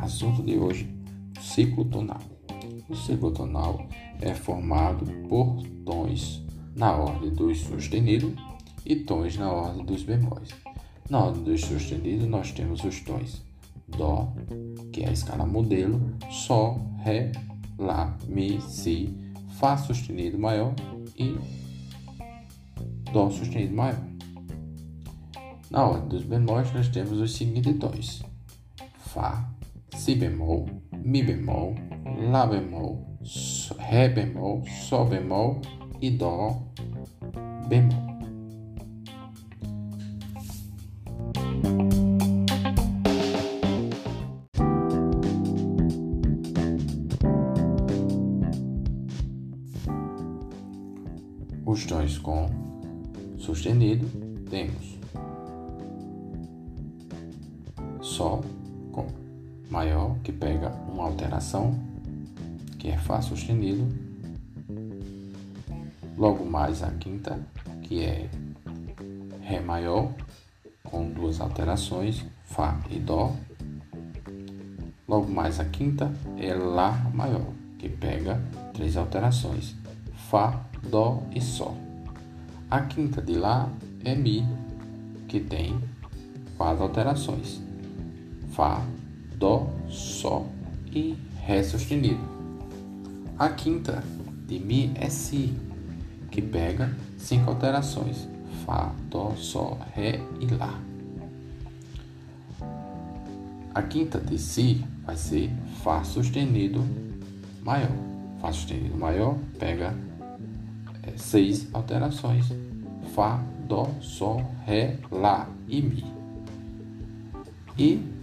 Assunto de hoje: ciclo tonal. O ciclo tonal é formado por tons na ordem dos sustenidos e tons na ordem dos bemóis. Na ordem dos sustenidos, nós temos os tons Dó, que é a escala modelo, Sol, Ré, Lá, Mi, Si, Fá sustenido maior e Dó sustenido maior. Na ordem dos bemóis, nós temos os seguintes tons: Fá, Si bemol, Mi bemol, Lá bemol, Ré bemol, Sol bemol e Dó bemol. Os tons com sustenido temos Sol com maior, que pega uma alteração, que é Fá sustenido. Logo mais a quinta, que é Ré maior, com duas alterações, Fá e Dó. Logo mais a quinta é Lá maior, que pega três alterações, Fá, Dó e Sol. A quinta de Lá é Mi, que tem quatro alterações: Fá, Dó, Sol e Ré sustenido. A quinta de Mi é Si, que pega cinco alterações: Fá, Dó, Sol, Ré e Lá. A quinta de Si vai ser Fá sustenido maior. Fá sustenido maior pega seis alterações: Fá, Dó, Sol, Ré, Lá e Mi. E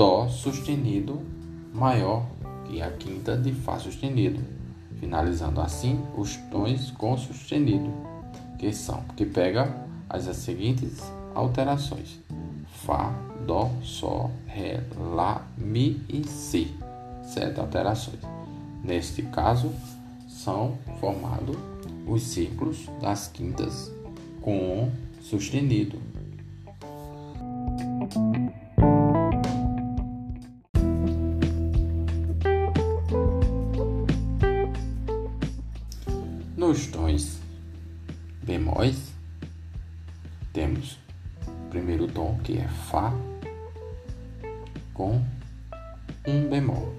Dó sustenido maior que a quinta de Fá sustenido, finalizando assim os tons com sustenido, que são que pega as seguintes alterações: Fá, Dó, Sol, Ré, Lá, Mi e Si. Sete alterações. Neste caso, são formados os ciclos das quintas com sustenido. Nos tons bemóis, temos o primeiro tom que é Fá com um bemol,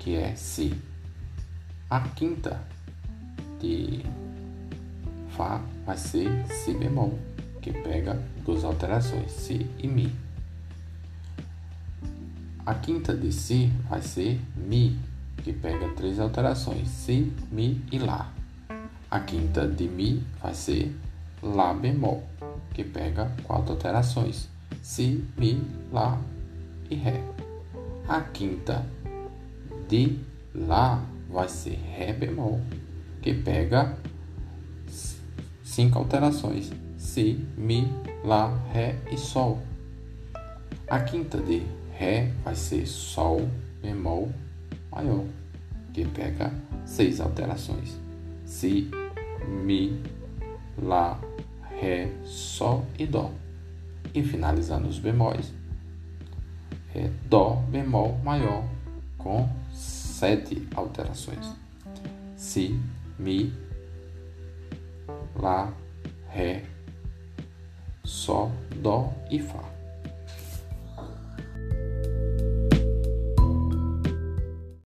que é Si. A quinta de Fá vai ser Si bemol, que pega duas alterações, Si e Mi. A quinta de Si vai ser Mi, que pega três alterações, Si, Mi e Lá. A quinta de Mi vai ser Lá bemol, que pega quatro alterações, Si, Mi, Lá e Ré. A quinta de Lá vai ser Ré bemol, que pega cinco alterações: Si, Mi, Lá, Ré e Sol. A quinta de Ré vai ser Sol bemol maior, que pega seis alterações: Si, Mi, Lá, Ré, Sol e Dó. E finalizando os bemóis, é Dó bemol maior com sete alterações: Si, Mi, Lá, Ré, Sol, Dó e Fá.